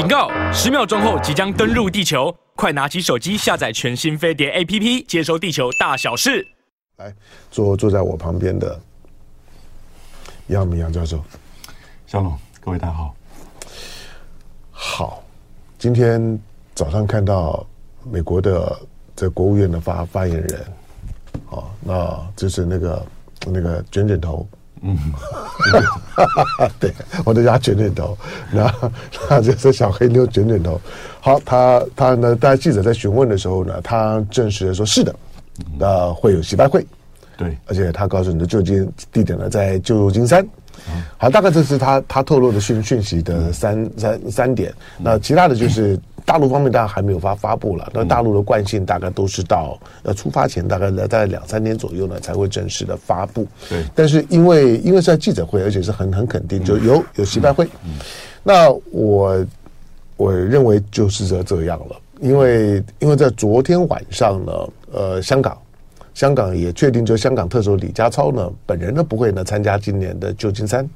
警告！十秒钟后即将登陆地球，快拿起手机下载全新飞碟 APP，接收地球大小事。来，坐坐在我旁边的杨明杨教授，小龙，各位大家好。好，今天早上看到美国的这国务院的发发言人，哦，那就是那个那个卷卷头。嗯，对，我都叫他卷卷头，然后他就是小黑妞卷卷头。好，他他呢，在记者在询问的时候呢，他证实了说是的，那会有洗白会，对，而且他告诉你的就近地点呢在旧金山。好，大概这是他他透露的讯讯息的三三三点，那其他的就是。大陆方面当然还没有发发布了，那大陆的惯性大概都是到呃出发前大概在大概两三天左右呢才会正式的发布。对，但是因为因为是在记者会，而且是很很肯定，就有有习拜会。那我我认为就是这这样了，因为因为在昨天晚上呢，呃，香港香港也确定，就香港特首李家超呢本人呢不会呢参加今年的旧金山。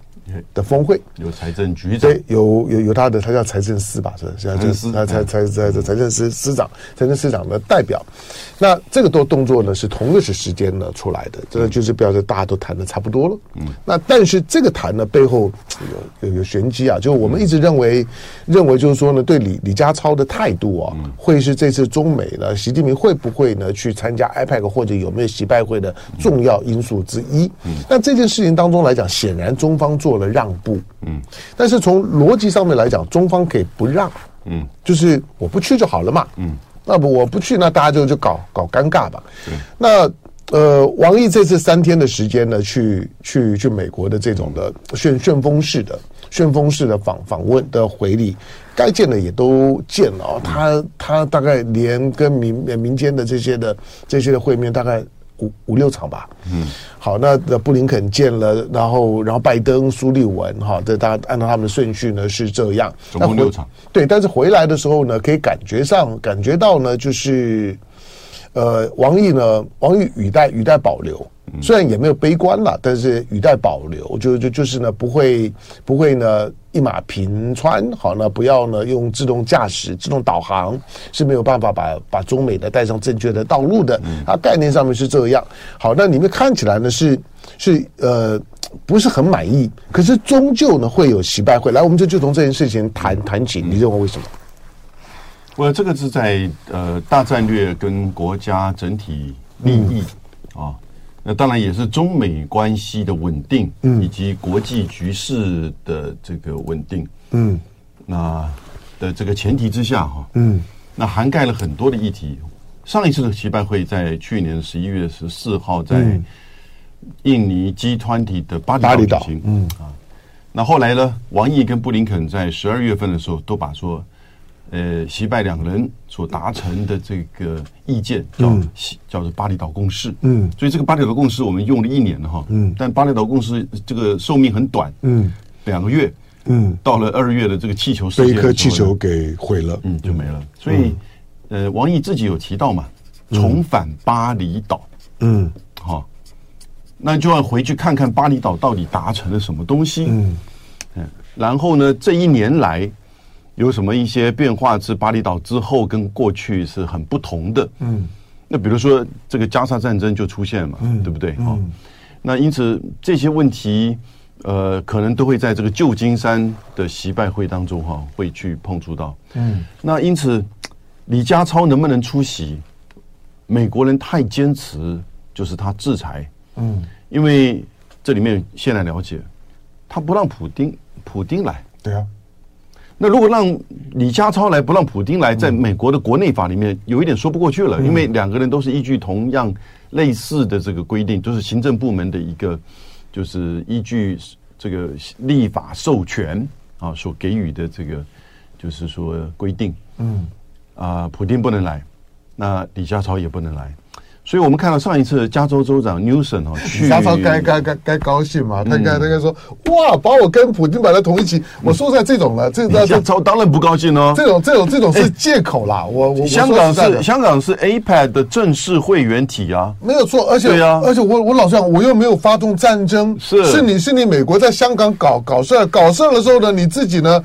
的峰会有财政局长，对，有有有他的，他叫财政司吧，是是财政司，他财财财财财政司司长，财政司长的代表。那这个动动作呢，是同个时时间呢出来的，这个就是表示大家都谈的差不多了。嗯，那但是这个谈呢背后有有有玄机啊，就我们一直认为认为就是说呢，对李李家超的态度啊，会是这次中美呢，习近平会不会呢去参加 IPAC 或者有没有习拜会的重要因素之一。嗯，那这件事情当中来讲，显然中方做。做了让步，嗯，但是从逻辑上面来讲，中方可以不让，嗯，就是我不去就好了嘛，嗯，那不我不去，那大家就就搞搞尴尬吧，嗯，那呃，王毅这次三天的时间呢，去去去美国的这种的旋旋风式的旋风式的访访问的回礼，该见的也都见了，哦，他他大概连跟民民间的这些的这些的会面大概。五五六场吧，嗯，好，那那布林肯见了，然后然后拜登、苏利文，哈，这大家按照他们的顺序呢是这样，总共六场，对，但是回来的时候呢，可以感觉上感觉到呢，就是，呃，王毅呢，王毅语带语带保留。虽然也没有悲观了，但是语带保留，就就就是呢，不会不会呢一马平川，好呢，不要呢用自动驾驶、自动导航是没有办法把把中美的带上正确的道路的，啊，概念上面是这样。好，那你们看起来呢是是呃不是很满意，可是终究呢会有失败会。来，我们就就从这件事情谈谈起，你认为为什么？我这个是在呃大战略跟国家整体利益啊。那当然也是中美关系的稳定，嗯，以及国际局势的这个稳定，嗯，那的这个前提之下，哈，嗯，那涵盖了很多的议题。上一次的习拜会在去年十一月十四号在印尼 G20 的巴厘岛举行，嗯啊，那后来呢，王毅跟布林肯在十二月份的时候都把说。呃，习拜两人所达成的这个意见叫、嗯、叫做巴厘岛共识。嗯，所以这个巴厘岛共识我们用了一年了哈。嗯，但巴厘岛共识这个寿命很短。嗯，两个月。嗯，到了二月的这个气球事件，被一颗气球给毁了。嗯，就没了。所以，呃，王毅自己有提到嘛，重返巴厘岛。嗯，好，那就要回去看看巴厘岛到底达成了什么东西。嗯，嗯，然后呢，这一年来。有什么一些变化？是巴厘岛之后跟过去是很不同的。嗯，那比如说这个加沙战争就出现了嘛，嗯，对不对？嗯、哦，那因此这些问题，呃，可能都会在这个旧金山的习拜会当中哈、哦，会去碰触到。嗯，那因此李家超能不能出席？美国人太坚持，就是他制裁。嗯，因为这里面现在了解，他不让普丁普丁来。对啊。那如果让李家超来，不让普京来，在美国的国内法里面有一点说不过去了，因为两个人都是依据同样类似的这个规定，就是行政部门的一个，就是依据这个立法授权啊所给予的这个，就是说规定。嗯，啊，普京不能来，那李家超也不能来。所以我们看到上一次加州州长 Newsom 哦，加州该该该该高兴嘛？他该他该说哇，把我跟普京摆在同一起。我说在这种了，这这加州当然不高兴哦。这种这种这种是借口啦。我我香港是香港是 APEC 的正式会员体啊，没有错。而且对啊，而且我我老实讲，我又没有发动战争，是是你是你美国在香港搞搞事，搞事的时候呢，你自己呢？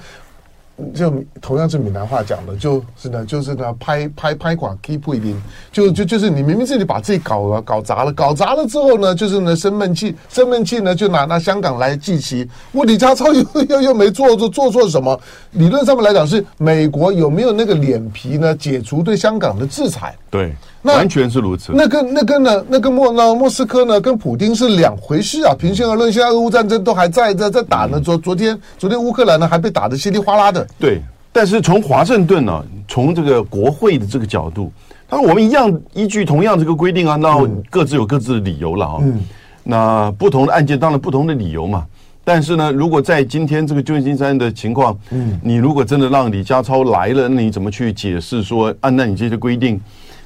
就同样是闽南话讲的，就是呢，就是呢，拍拍拍垮 keep 不一定，就就就是你明明自己把自己搞了搞砸了，搞砸了之后呢，就是呢，生闷气，生闷气呢，就拿拿香港来祭旗。我李家超又又 又没做做做错什么？理论上面来讲，是美国有没有那个脸皮呢？解除对香港的制裁？对，那完全是如此。那跟那跟呢，那跟莫那莫斯科呢，跟普京是两回事啊。平心而论，现在俄乌战争都还在在在打呢。昨昨天昨天乌克兰呢还被打得稀里哗啦的。对，但是从华盛顿呢，从这个国会的这个角度，他说我们一样依据同样这个规定啊，那各自有各自的理由了啊。嗯，那不同的案件当然不同的理由嘛。但是呢，如果在今天这个旧金山的情况，嗯，你如果真的让李家超来了，那你怎么去解释说，按照你这些规定，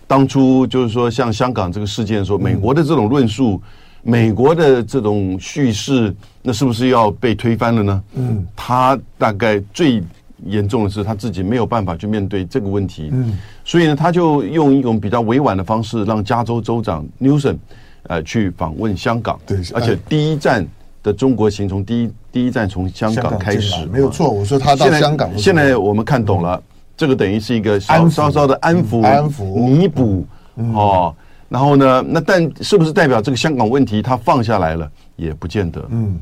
当初就是说像香港这个事件说，美国的这种论述，美国的这种叙事，那是不是要被推翻了呢？嗯，他大概最严重的是他自己没有办法去面对这个问题，嗯，所以呢，他就用一种比较委婉的方式，让加州州长 Newsom 呃去访问香港，对，而且第一站。的中国行从第一第一站从香港开始，没有错。我说他到香港，现在我们看懂了，这个等于是一个稍稍的安抚、安抚、弥补哦。然后呢，那但是不是代表这个香港问题他放下来了？也不见得。嗯，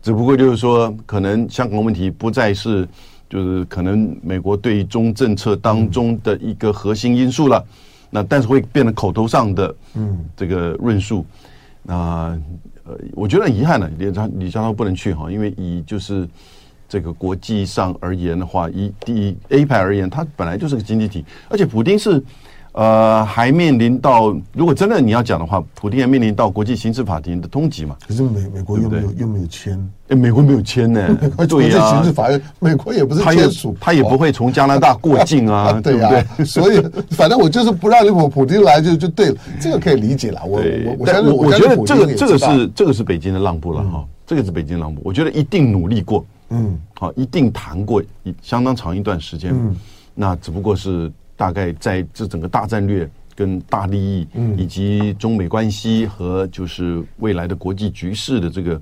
只不过就是说，可能香港问题不再是就是可能美国对中政策当中的一个核心因素了。那但是会变得口头上的嗯这个论述那呃。我觉得很遗憾呢，李家李家超不能去哈，因为以就是这个国际上而言的话，以第一 A 派而言，它本来就是个经济体，而且普丁是。呃，还面临到，如果真的你要讲的话，普京还面临到国际刑事法庭的通缉嘛？可是美美国又没有又没有签，哎，美国没有签呢。国际刑事法院，美国也不是签署，他也不会从加拿大过境啊，对不对？所以反正我就是不让你普普京来就就对了，这个可以理解了。我我我我觉得这个这个是这个是北京的让步了哈，这个是北京让步，我觉得一定努力过，嗯，好，一定谈过一相当长一段时间，嗯，那只不过是。大概在这整个大战略跟大利益，以及中美关系和就是未来的国际局势的这个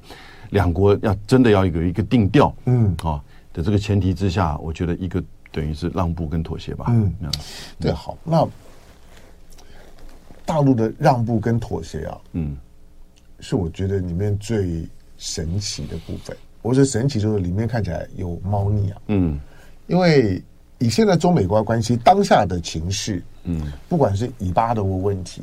两国要真的要有一个定调，嗯啊的这个前提之下，我觉得一个等于是让步跟妥协吧。嗯，对，好，那大陆的让步跟妥协啊，嗯，是我觉得里面最神奇的部分。我说神奇就是里面看起来有猫腻啊，嗯，因为。以现在中美关关系当下的情势，嗯，不管是以巴的问题、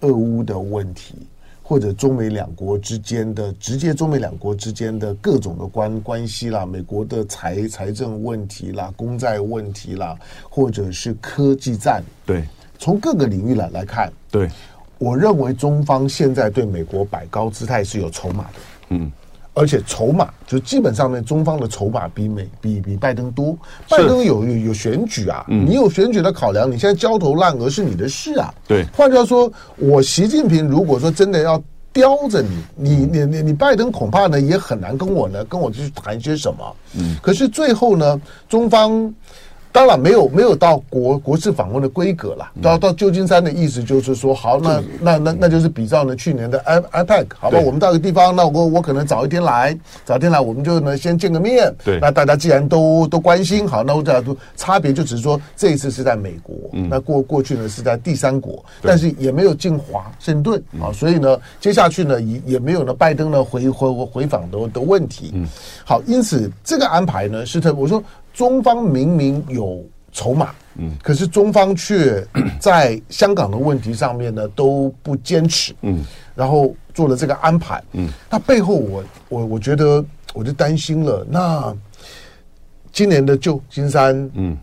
俄乌的问题，或者中美两国之间的直接中美两国之间的各种的关关系啦，美国的财财政问题啦、公债问题啦，或者是科技战，对，从各个领域来来看，对，我认为中方现在对美国摆高姿态是有筹码的，嗯。而且筹码就基本上呢，中方的筹码比美比比拜登多。拜登有有有选举啊，嗯、你有选举的考量，你现在焦头烂额是你的事啊。对，换句话说，我习近平如果说真的要叼着你，你你你你拜登恐怕呢也很难跟我呢跟我去谈些什么。嗯，可是最后呢，中方。当然没有没有到国国事访问的规格了，到到旧金山的意思就是说，好，那那那那就是比照呢去年的 i iPad，好吧，我们到个地方，那我我可能早一天来，早一天来，我们就呢先见个面。对，那大家既然都都关心，好，那我这都差别就只是说这一次是在美国，那过过去呢是在第三国，但是也没有进华盛顿啊，所以呢接下去呢也也没有呢拜登呢回回回访的的问题。嗯，好，因此这个安排呢是特我说。中方明明有筹码，嗯，可是中方却 在香港的问题上面呢都不坚持，嗯，然后做了这个安排，嗯，那背后我我我觉得我就担心了。那今年的旧金山，嗯，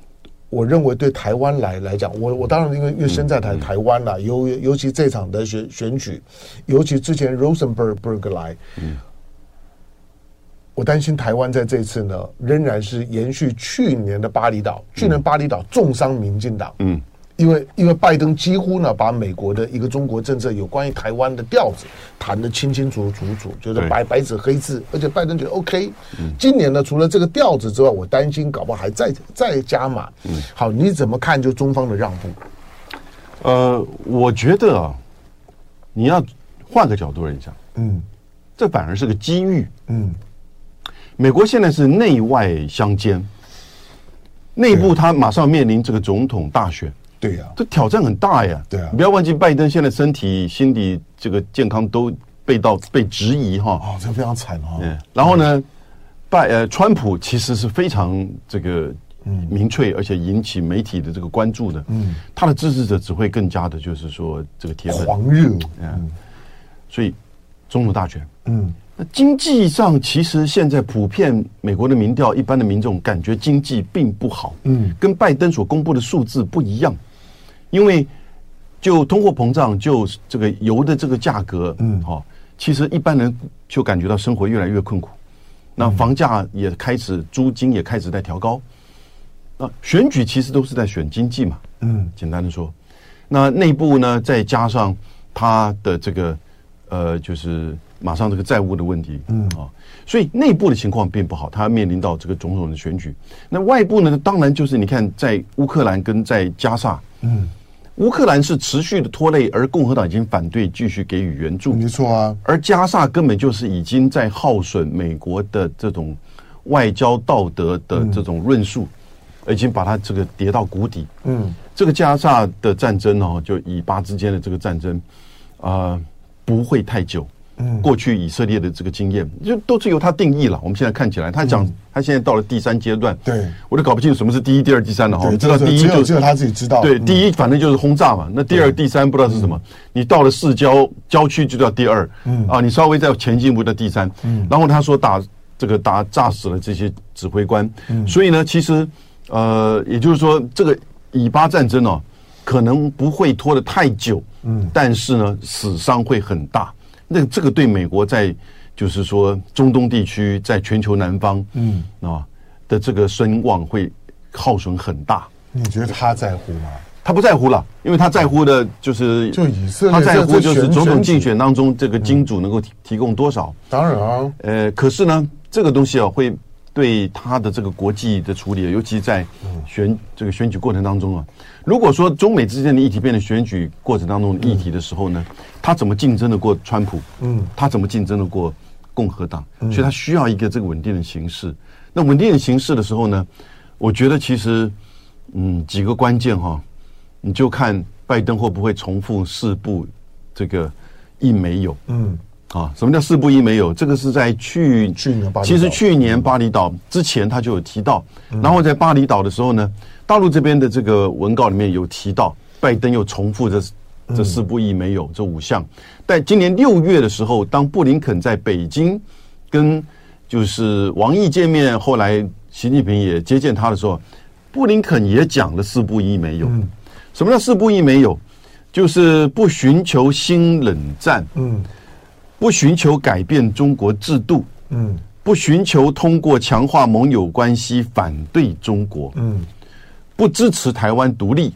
我认为对台湾来来讲，我我当然因为因为身在台台湾了，尤尤其这场的选选举，尤其之前 Rosenberg 来，嗯。我担心台湾在这次呢，仍然是延续去年的巴厘岛。去年巴厘岛重伤民进党，嗯，因为因为拜登几乎呢把美国的一个中国政策有关于台湾的调子谈得清清楚楚楚，就是白白纸黑字，而且拜登觉得 OK。今年呢，除了这个调子之外，我担心搞不好还再再加码。嗯，好，你怎么看就中方的让步？呃，我觉得啊，你要换个角度来讲，嗯，这反而是个机遇，嗯。美国现在是内外相间，内部他马上面临这个总统大选，对呀，这挑战很大呀。对啊，不要忘记拜登现在身体、心理这个健康都被到被质疑哈。哦，这非常惨哦。嗯，然后呢，拜呃，川普其实是非常这个民粹，而且引起媒体的这个关注的。嗯，他的支持者只会更加的，就是说这个铁粉狂热。嗯，所以总统大选，嗯。经济上，其实现在普遍美国的民调，一般的民众感觉经济并不好，嗯，跟拜登所公布的数字不一样，因为就通货膨胀，就这个油的这个价格，嗯，好，其实一般人就感觉到生活越来越困苦，那房价也开始，租金也开始在调高，那选举其实都是在选经济嘛，嗯，简单的说，那内部呢，再加上他的这个，呃，就是。马上这个债务的问题，嗯啊，所以内部的情况并不好，他面临到这个总统的选举。那外部呢，当然就是你看，在乌克兰跟在加沙，嗯，乌克兰是持续的拖累，而共和党已经反对继续给予援助，没错啊。而加沙根本就是已经在耗损美国的这种外交道德的这种论述，已经把它这个跌到谷底。嗯，这个加沙的战争哦，就以巴之间的这个战争，啊，不会太久。过去以色列的这个经验，就都是由他定义了。我们现在看起来，他讲他现在到了第三阶段，对，我都搞不清楚什么是第一、第二、第三了哈。我们知道第一就只有他自己知道。对，第一反正就是轰炸嘛。那第二、第三不知道是什么。你到了市郊郊区就叫第二，嗯啊，你稍微再前进一步叫第三。嗯，然后他说打这个打炸死了这些指挥官。嗯，所以呢，其实呃，也就是说，这个以巴战争哦，可能不会拖得太久。嗯，但是呢，死伤会很大。那这个对美国在就是说中东地区，在全球南方，嗯啊的这个声望会耗损很大。你觉得他在乎吗？他不在乎了，因为他在乎的就是就以色列，他在乎就是总统竞选当中这个金主能够提提供多少。当然啊，呃，可是呢，这个东西啊会。对他的这个国际的处理，尤其在选这个选举过程当中啊，如果说中美之间的议题变成选举过程当中的议题的时候呢，他怎么竞争得过川普？嗯，他怎么竞争得过共和党？所以他需要一个这个稳定的形势。那稳定的形势的时候呢，我觉得其实嗯几个关键哈，你就看拜登会不会重复四步这个一没有。嗯。啊，什么叫四不一没有？这个是在去去年巴厘，其实去年巴厘岛之前他就有提到，嗯、然后在巴厘岛的时候呢，大陆这边的这个文告里面有提到，拜登又重复这这四不一没有、嗯、这五项。但今年六月的时候，当布林肯在北京跟就是王毅见面，后来习近平也接见他的时候，布林肯也讲了四不一没有。嗯、什么叫四不一没有？就是不寻求新冷战。嗯。不寻求改变中国制度，嗯，不寻求通过强化盟友关系反对中国，嗯，不支持台湾独立，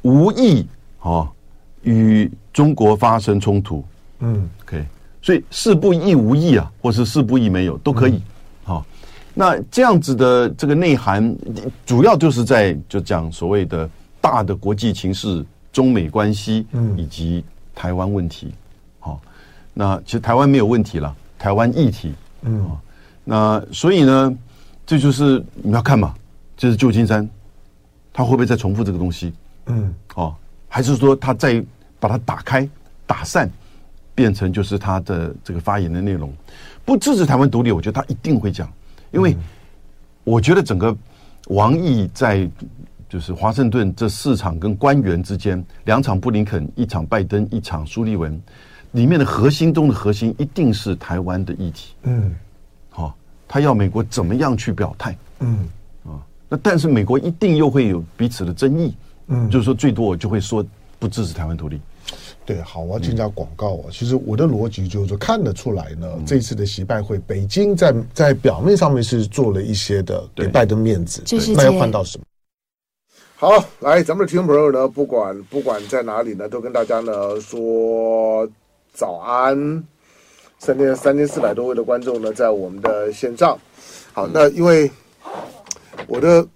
无意啊与中国发生冲突，嗯，OK，所以事不宜无意啊，或是事不宜没有都可以，好，那这样子的这个内涵，主要就是在就讲所谓的大的国际情势、中美关系，嗯，以及台湾问题。那其实台湾没有问题了，台湾议题，嗯，那所以呢，这就是你要看嘛，这是旧金山，他会不会再重复这个东西？嗯，哦，还是说他再把它打开、打散，变成就是他的这个发言的内容？不支持台湾独立，我觉得他一定会讲，因为我觉得整个王毅在就是华盛顿这四场跟官员之间，两场布林肯，一场拜登，一场苏利文。里面的核心中的核心一定是台湾的议题，嗯，好，他要美国怎么样去表态，嗯，啊，那但是美国一定又会有彼此的争议，嗯，就是说最多我就会说不支持台湾独立。对，好，我要进下广告啊。其实我的逻辑就是说，看得出来呢，这次的习拜会，北京在在表面上面是做了一些的给拜登面子，那要换到什么？好，来，咱们的听众朋友呢，不管不管在哪里呢，都跟大家呢说。早安，三千三千四百多位的观众呢，在我们的线上。好，那因为我的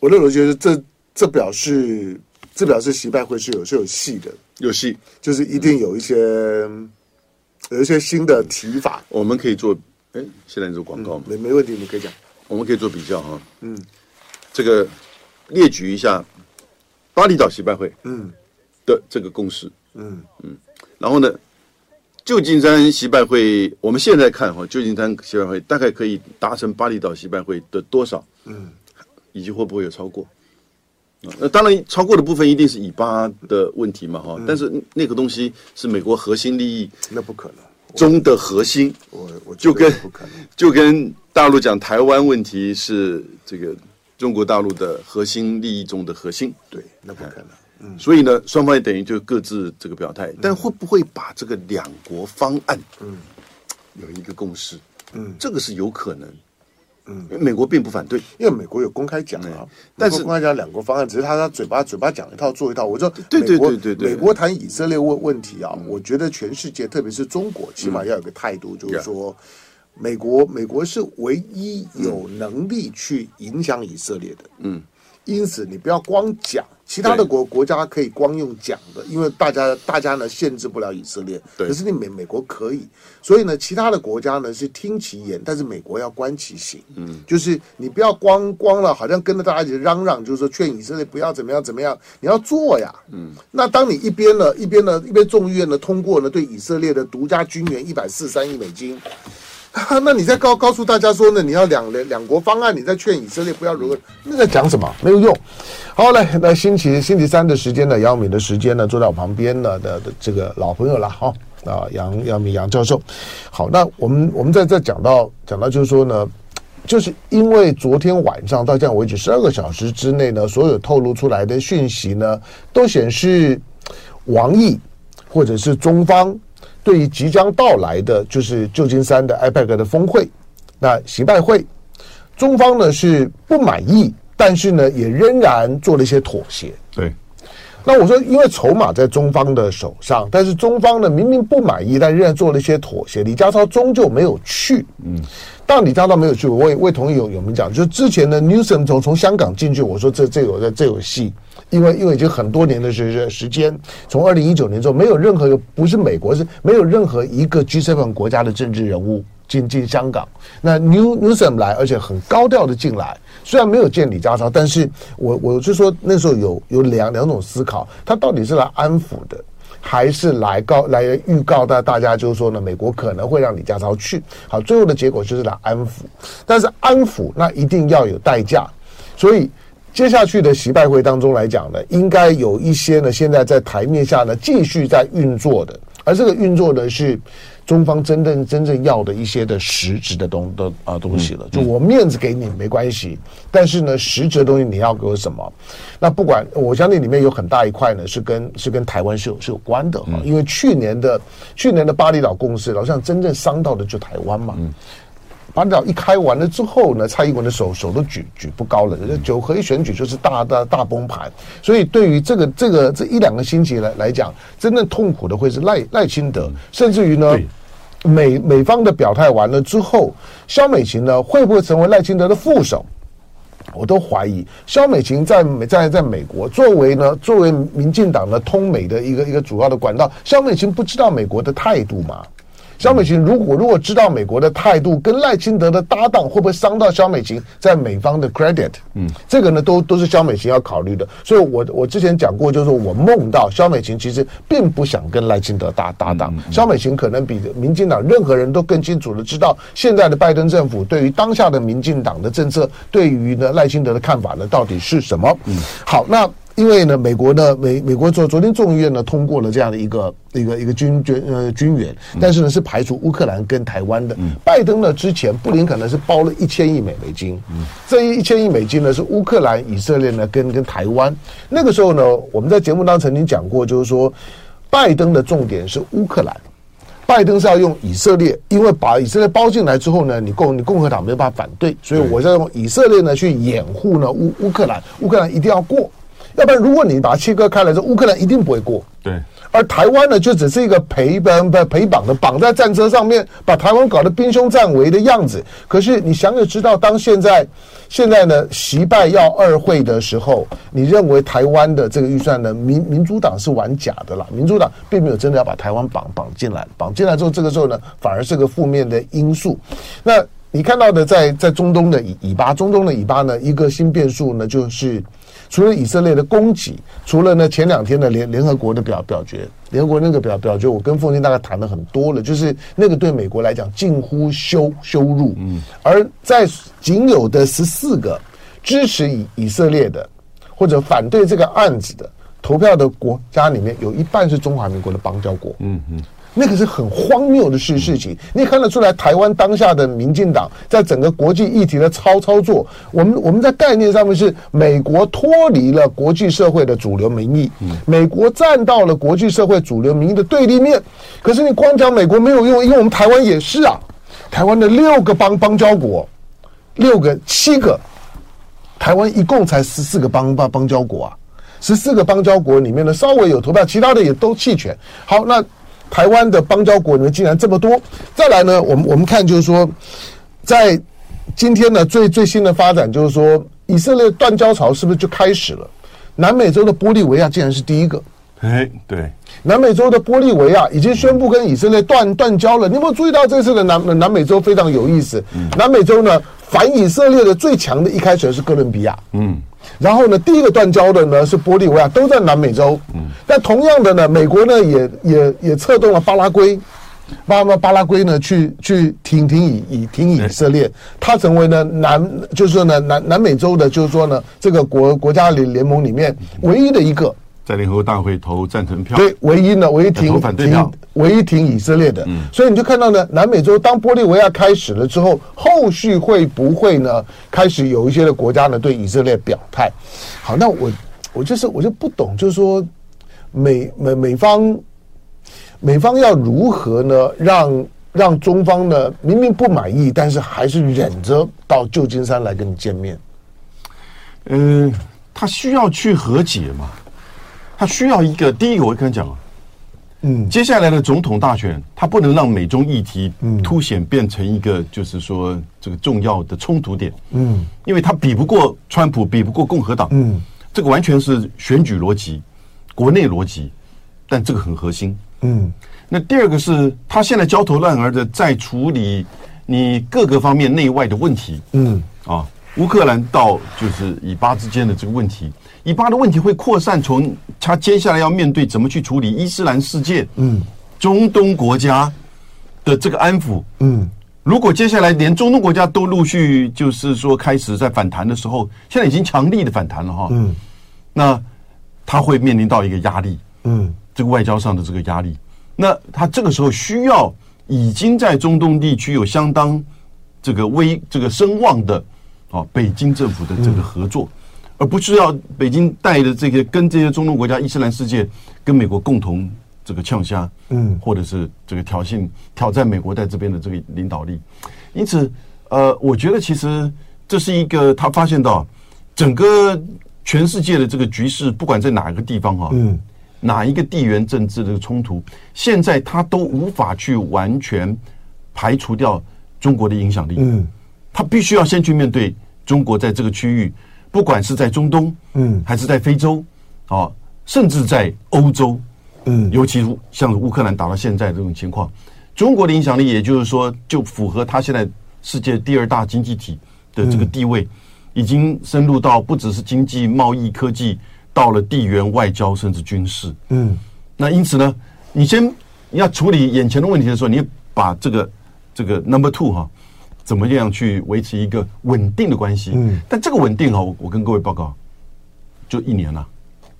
我的逻辑是，这这表示这表示习拜会是有是有戏的，有戏，就是一定有一些、嗯、有一些新的提法。我们可以做，哎，现在做广告吗？没没问题，你可以讲。我们可以做比较哈，嗯，这个列举一下巴厘岛习拜会嗯。的这个共识。嗯。嗯，然后呢，旧金山习拜会，我们现在看哈，旧金山习拜会大概可以达成巴厘岛习拜会的多少？嗯，以及会不会有超过？那当然，超过的部分一定是以巴的问题嘛哈，但是那个东西是美国核心利益，那不可能中的核心。我我就跟就跟大陆讲台湾问题是这个中国大陆的核心利益中的核心。对，那不可能。嗯，所以呢，双方也等于就各自这个表态，但会不会把这个两国方案，嗯，有一个共识？嗯，这个是有可能。嗯，美国并不反对，因为美国有公开讲啊，但是公开讲两国方案，只是他他嘴巴嘴巴讲一套做一套。我说，对对对对对，美国谈以色列问问题啊，我觉得全世界，特别是中国，起码要有个态度，就是说，美国美国是唯一有能力去影响以色列的。嗯。因此，你不要光讲，其他的国国家可以光用讲的，因为大家大家呢限制不了以色列。可是你美美国可以，所以呢，其他的国家呢是听其言，但是美国要观其行。嗯，就是你不要光光了，好像跟着大家一起嚷嚷，就是说劝以色列不要怎么样怎么样，你要做呀。嗯，那当你一边呢一边呢一边众议院呢通过呢对以色列的独家军援一百四十三亿美金。那你再告告诉大家说呢？你要两两国方案，你再劝以色列不要如何？那在讲什么？没有用。好嘞，那星期星期三的时间呢？杨敏的时间呢？坐在我旁边呢的的这个老朋友了哈啊，杨杨敏杨教授。好，那我们我们在这讲到讲到就是说呢，就是因为昨天晚上到这样为止十二个小时之内呢，所有透露出来的讯息呢，都显示王毅或者是中方。对于即将到来的，就是旧金山的 IPAC 的峰会，那习拜会，中方呢是不满意，但是呢也仍然做了一些妥协。对，那我说，因为筹码在中方的手上，但是中方呢明明不满意，但仍然做了一些妥协。李家超终究没有去。嗯，但李家超没有去，我也我也同意有有人讲，就是之前的 Newsom 从从香港进去，我说这这有这这有戏。因为因为已经很多年的时时间，从二零一九年之后，没有任何一个不是美国，是没有任何一个 G7 国家的政治人物进进香港。那 New Newsom 来，而且很高调的进来，虽然没有见李家超，但是我我就说那时候有有两两种思考，他到底是来安抚的，还是来告来预告大大家，就是说呢，美国可能会让李家超去。好，最后的结果就是来安抚，但是安抚那一定要有代价，所以。接下去的习拜会当中来讲呢，应该有一些呢，现在在台面下呢继续在运作的，而这个运作呢是中方真正真正要的一些的实质的东的啊东西了。就我面子给你没关系，但是呢实质的东西你要给我什么？那不管我相信里面有很大一块呢是跟是跟台湾是有是有关的哈，因为去年的去年的巴厘岛共识，好像真正伤到的就台湾嘛。巴厘岛一开完了之后呢，蔡英文的手手都举举不高了。九合一选举就是大大大崩盘，所以对于这个这个这一两个星期来来讲，真正痛苦的会是赖赖清德，甚至于呢，美美方的表态完了之后，萧美琴呢会不会成为赖清德的副手？我都怀疑。萧美琴在美在在美国作为呢作为民进党的通美的一个一个主要的管道，萧美琴不知道美国的态度吗？萧美琴如果如果知道美国的态度跟赖清德的搭档会不会伤到肖美琴在美方的 credit？嗯，这个呢都都是肖美琴要考虑的。所以我我之前讲过，就是我梦到肖美琴其实并不想跟赖清德搭搭档。萧美琴可能比民进党任何人都更清楚的知道，现在的拜登政府对于当下的民进党的政策，对于呢赖清德的看法呢到底是什么？嗯，好，那。因为呢，美国的美美国昨昨天众议院呢通过了这样的一个一个一个军军呃军援，但是呢是排除乌克兰跟台湾的。拜登呢之前布林肯呢是包了一千亿美美金，这一千亿美金呢是乌克兰、以色列呢跟跟台湾。那个时候呢，我们在节目当中曾经讲过，就是说拜登的重点是乌克兰，拜登是要用以色列，因为把以色列包进来之后呢，你共你共和党没有办法反对，所以我要用以色列呢去掩护呢乌乌克兰，乌克兰一定要过。要不然，如果你把它切割开来，这乌克兰一定不会过。对。而台湾呢，就只是一个陪绑不陪绑的，绑在战车上面，把台湾搞得兵凶战危的样子。可是你想也知道，当现在现在呢，习拜要二会的时候，你认为台湾的这个预算呢，民民主党是玩假的啦。民主党并没有真的要把台湾绑绑进来，绑进来之后，这个时候呢，反而是个负面的因素。那。你看到的在在中东的以以巴，中东的以巴呢，一个新变数呢，就是除了以色列的攻击，除了呢前两天的联联合国的表表决，联合国那个表表决，我跟凤青大概谈了很多了，就是那个对美国来讲近乎羞羞辱。嗯，而在仅有的十四个支持以以色列的或者反对这个案子的投票的国家里面，有一半是中华民国的邦交国。嗯嗯。那个是很荒谬的事事情，你看得出来，台湾当下的民进党在整个国际议题的操操作，我们我们在概念上面是美国脱离了国际社会的主流民意，美国站到了国际社会主流民意的对立面。可是你光讲美国没有用，因为我们台湾也是啊，台湾的六个邦邦交国，六个七个，台湾一共才十四个邦邦邦交国啊，十四个邦交国里面呢，稍微有投票，其他的也都弃权。好，那。台湾的邦交国里面竟然这么多，再来呢，我们我们看就是说，在今天呢最最新的发展就是说，以色列断交潮是不是就开始了？南美洲的玻利维亚竟然是第一个，哎，对，南美洲的玻利维亚已经宣布跟以色列断断交了。你有没有注意到这次的南南美洲非常有意思？南美洲呢反以色列的最强的一开始是哥伦比亚，嗯。然后呢，第一个断交的呢是玻利维亚，都在南美洲。嗯，但同样的呢，美国呢也也也策动了巴拉圭，巴巴巴拉圭呢去去挺挺以以挺以色列，它成为呢南就是说呢南南美洲的，就是说呢这个国国家联联盟里面唯一的一个。在联合国大会投赞成票，对，唯一呢，唯一挺反对票，唯一挺以色列的，嗯，所以你就看到呢，南美洲当玻利维亚开始了之后，后续会不会呢，开始有一些的国家呢对以色列表态？好，那我我就是我就不懂，就是说美美美方美方要如何呢，让让中方呢明明不满意，但是还是忍着到旧金山来跟你见面？嗯，他需要去和解嘛？他需要一个，第一个我跟你讲啊，嗯，接下来的总统大选，他不能让美中议题凸显变成一个，就是说这个重要的冲突点，嗯，因为他比不过川普，比不过共和党，嗯，这个完全是选举逻辑、国内逻辑，但这个很核心，嗯。那第二个是他现在焦头烂额的在处理你各个方面内外的问题，嗯，啊，乌克兰到就是以巴之间的这个问题。以巴的问题会扩散，从他接下来要面对怎么去处理伊斯兰世界、嗯，中东国家的这个安抚，嗯，如果接下来连中东国家都陆续就是说开始在反弹的时候，现在已经强力的反弹了哈，嗯，那他会面临到一个压力，嗯，这个外交上的这个压力，那他这个时候需要已经在中东地区有相当这个威这个声望的啊北京政府的这个合作。嗯而不是要北京带着这个跟这些中东国家、伊斯兰世界跟美国共同这个呛虾，嗯，或者是这个挑衅、挑战美国在这边的这个领导力。因此，呃，我觉得其实这是一个他发现到整个全世界的这个局势，不管在哪一个地方哈，嗯，哪一个地缘政治的冲突，现在他都无法去完全排除掉中国的影响力，嗯，他必须要先去面对中国在这个区域。不管是在中东，嗯，还是在非洲，啊，甚至在欧洲，嗯，尤其像乌克兰打到现在这种情况，中国的影响力，也就是说，就符合他现在世界第二大经济体的这个地位，已经深入到不只是经济、贸易、科技，到了地缘外交，甚至军事，嗯，那因此呢，你先你要处理眼前的问题的时候，你把这个这个 number two 哈。怎么样去维持一个稳定的关系？嗯，但这个稳定哈，我我跟各位报告，就一年了，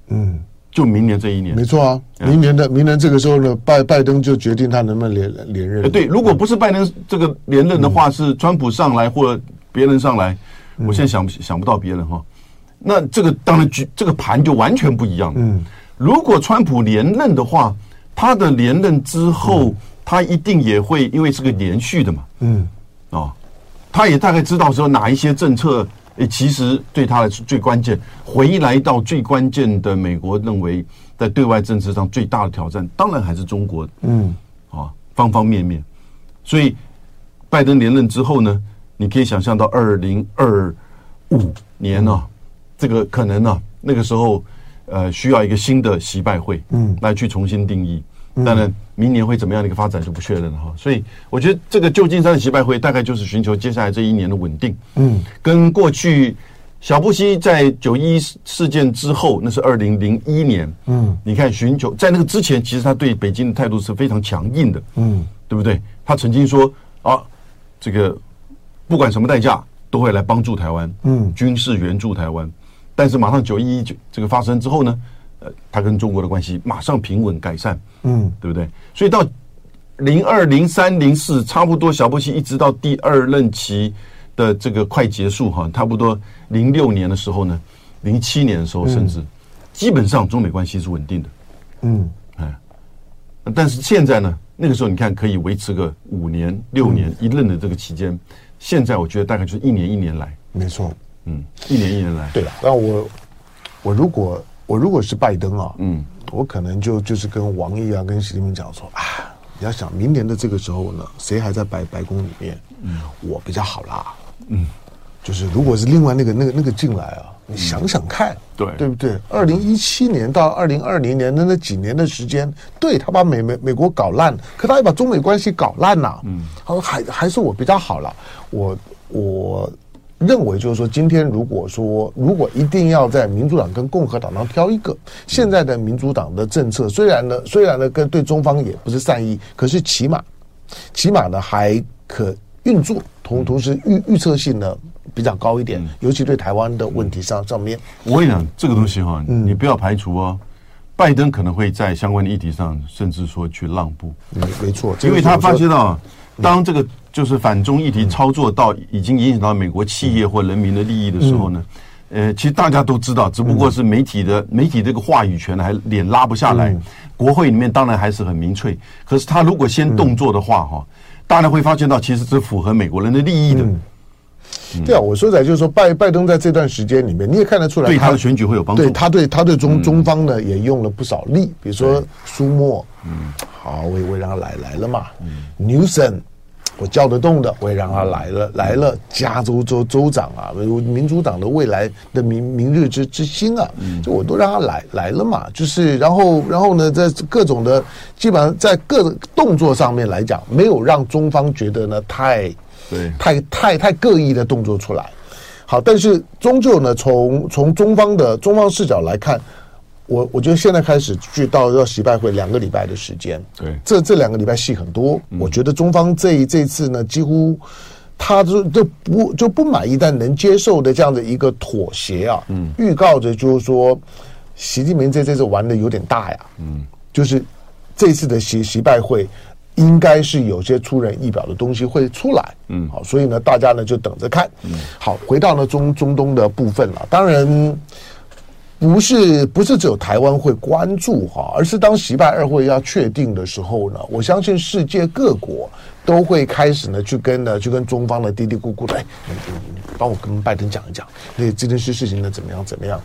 嗯，就明年这一年，没错啊，明年的明年这个时候呢，拜拜登就决定他能不能连连任。对，如果不是拜登这个连任的话，是川普上来或者别人上来，我现在想想不到别人哈。那这个当然局这个盘就完全不一样。嗯，如果川普连任的话，他的连任之后，他一定也会因为是个连续的嘛。嗯。哦，他也大概知道说哪一些政策，诶，其实对他来说最关键。回来到最关键的，美国认为在对外政治上最大的挑战，当然还是中国。嗯，啊，方方面面。所以，拜登连任之后呢，你可以想象到二零二五年呢、啊，这个可能呢、啊，那个时候呃，需要一个新的习拜会，嗯，来去重新定义。当然明年会怎么样的一个发展就不确认了哈。所以我觉得这个旧金山的习拜会大概就是寻求接下来这一年的稳定。嗯，跟过去小布希在九一事件之后，那是二零零一年。嗯，你看寻求在那个之前，其实他对北京的态度是非常强硬的。嗯，对不对？他曾经说啊，这个不管什么代价都会来帮助台湾。嗯，军事援助台湾。但是马上九一一九这个发生之后呢，呃，他跟中国的关系马上平稳改善，嗯，对不对？所以到零二、零三、零四，差不多小布希一直到第二任期的这个快结束哈，差不多零六年的时候呢，零七年的时候，甚至基本上中美关系是稳定的，嗯，哎，但是现在呢，那个时候你看可以维持个五年、六年一任的这个期间，现在我觉得大概就是一年一年来，没错。嗯，一年一年来。对了，那我我如果我如果是拜登啊，嗯，我可能就就是跟王毅啊，跟习近平讲说啊，你要想明年的这个时候呢，谁还在白白宫里面？嗯，我比较好啦。嗯，就是如果是另外那个那个那个进来啊，你想想看，对对不对？二零一七年到二零二零年的那几年的时间，对他把美美美国搞烂，可他也把中美关系搞烂了。嗯，他说还还是我比较好了，我我。认为就是说，今天如果说如果一定要在民主党跟共和党当中挑一个，现在的民主党的政策虽然呢，虽然呢跟对中方也不是善意，可是起码起码呢还可运作，同同时预预测性呢比较高一点，尤其对台湾的问题上上面。我跟你讲，这个东西哈，你不要排除哦，拜登可能会在相关的议题上，甚至说去让步。没没错，因为他发现到。当这个就是反中议题操作到已经影响到美国企业或人民的利益的时候呢，呃，其实大家都知道，只不过是媒体的媒体这个话语权还脸拉不下来。国会里面当然还是很民粹，可是他如果先动作的话，哈，大家会发现到其实是符合美国人的利益的。对啊，我说在就是说拜拜登在这段时间里面，你也看得出来，对他的选举会有帮助。对他对他对中中方呢也用了不少力，比如说苏墨，嗯。好，我也会让他来来了嘛。嗯，Newson，我叫得动的，我也让他来了来了。加州州州长啊，民主党的未来的明明日之之星啊，就我都让他来来了嘛。就是然后然后呢，在各种的基本上在各动作上面来讲，没有让中方觉得呢太对太太太各异的动作出来。好，但是终究呢，从从中方的中方视角来看。我我觉得现在开始去到要习拜会两个礼拜的时间，对，这这两个礼拜戏很多。我觉得中方这一这一次呢，几乎他就就不就不满意但能接受的这样的一个妥协啊，嗯，预告着就是说，习近平这这次玩的有点大呀，嗯，就是这次的习习拜会应该是有些出人意表的东西会出来，嗯，好，所以呢，大家呢就等着看，嗯，好，回到呢中中东的部分了，当然。不是不是只有台湾会关注哈，而是当习拜二会要确定的时候呢，我相信世界各国都会开始呢去跟呢去跟中方的嘀嘀咕咕。的，哎，你你你帮我跟拜登讲一讲，那这件事事情呢怎么样怎么样，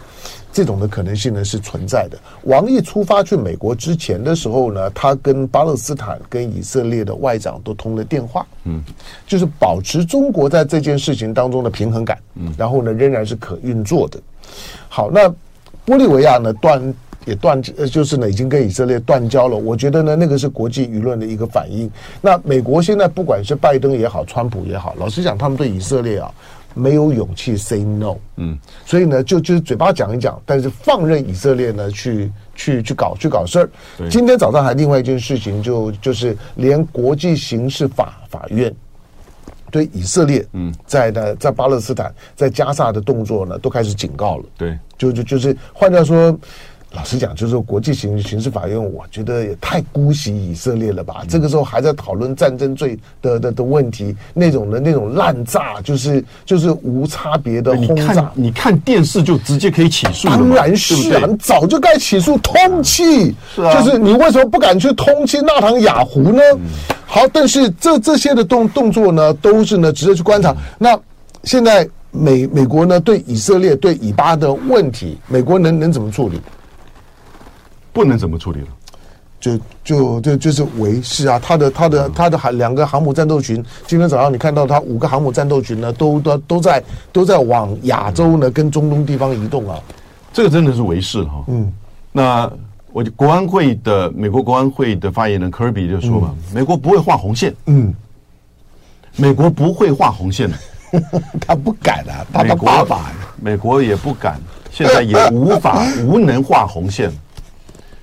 这种的可能性呢是存在的。王毅出发去美国之前的时候呢，他跟巴勒斯坦跟以色列的外长都通了电话，嗯，就是保持中国在这件事情当中的平衡感，嗯，然后呢仍然是可运作的。好，那。玻利维亚呢断也断，呃，就是呢已经跟以色列断交了。我觉得呢，那个是国际舆论的一个反应。那美国现在不管是拜登也好，川普也好，老实讲，他们对以色列啊没有勇气 say no。嗯，所以呢，就就是嘴巴讲一讲，但是放任以色列呢去去去搞去搞事儿。今天早上还另外一件事情，就就是连国际刑事法法院。对以色列，嗯，在的在巴勒斯坦，在加萨的动作呢，都开始警告了。对，就就就是换句话说，老实讲，就是说国际刑刑事法院，我觉得也太姑息以色列了吧？嗯、这个时候还在讨论战争罪的的的问题，那种的那种滥炸，就是就是无差别的轰炸。你看，你看电视就直接可以起诉，当然是啊，你早就该起诉通缉。是啊，就是你为什么不敢去通缉纳唐雅胡呢？嗯好，但是这这些的动动作呢，都是呢值得去观察。那现在美美国呢对以色列对以巴的问题，美国能能怎么处理？不能怎么处理了，就就就就是维系啊，他的他的他的航两个航母战斗群，今天早上你看到他五个航母战斗群呢，都都都在都在往亚洲呢跟中东地方移动啊，这个真的是维系哈。嗯，那我国安会的美国国安会的发言人科比就说嘛，嗯、美国不会画红线。嗯，美国不会画红线的。他不敢啊，他的爸爸，美国也不敢，现在也无法 无能画红线。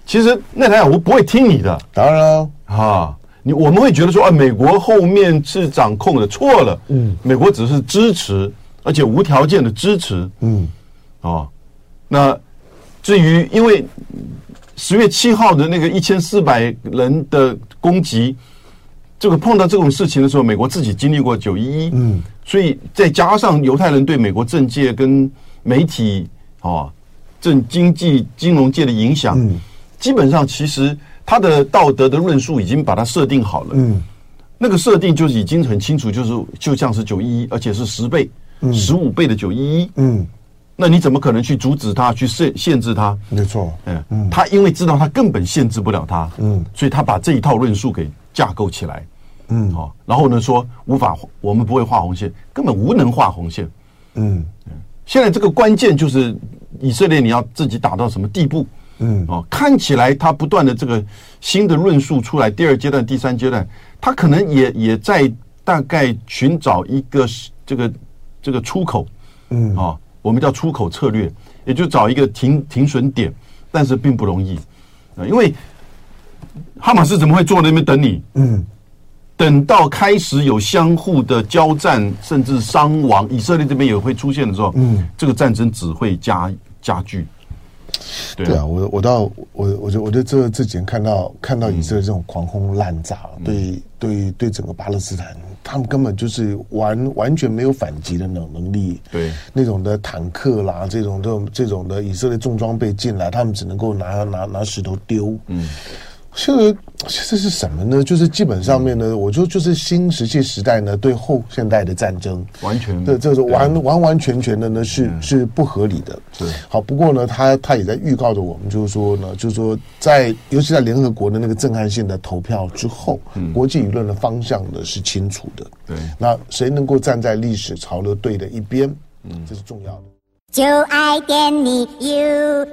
其实内塔尼亚胡不会听你的，当然了啊，你我们会觉得说啊，美国后面是掌控的，错了。嗯，美国只是支持，而且无条件的支持。嗯，哦，那至于因为。十月七号的那个一千四百人的攻击，这个碰到这种事情的时候，美国自己经历过九一一，嗯，所以再加上犹太人对美国政界跟媒体啊、政经济金融界的影响，嗯，基本上其实他的道德的论述已经把它设定好了，嗯，那个设定就是已经很清楚，就是就像是九一一，而且是十倍、十五倍的九一一，嗯。那你怎么可能去阻止他，去限限制他？没错，嗯，他因为知道他根本限制不了他，嗯，所以他把这一套论述给架构起来，嗯，好，然后呢说无法，我们不会画红线，根本无能画红线，嗯，现在这个关键就是以色列你要自己打到什么地步？嗯，哦，看起来他不断的这个新的论述出来，第二阶段、第三阶段，他可能也也在大概寻找一个这个这个出口，嗯，啊。我们叫出口策略，也就找一个停停损点，但是并不容易啊，因为哈马斯怎么会坐在那边等你？嗯，等到开始有相互的交战，甚至伤亡，以色列这边也会出现的时候，嗯，这个战争只会加加剧。对啊，我我到我我就我觉得这这几天看到看到以色列这种狂轰滥炸，嗯、对对对整个巴勒斯坦。他们根本就是完完全没有反击的能能力，对那种的坦克啦，这种这种这种的以色列重装备进来，他们只能够拿拿拿石头丢，嗯。现在这是什么呢？就是基本上面呢，嗯、我觉得就是新石器时代呢，对后现代的战争完全对，这是完完完全全的呢，是、嗯、是不合理的。对，好，不过呢，他他也在预告着我们，就是说呢，就是说在尤其在联合国的那个震撼性的投票之后，嗯、国际舆论的方向呢是清楚的。对，那谁能够站在历史潮流对的一边？嗯，这是重要的。就爱点你 UFO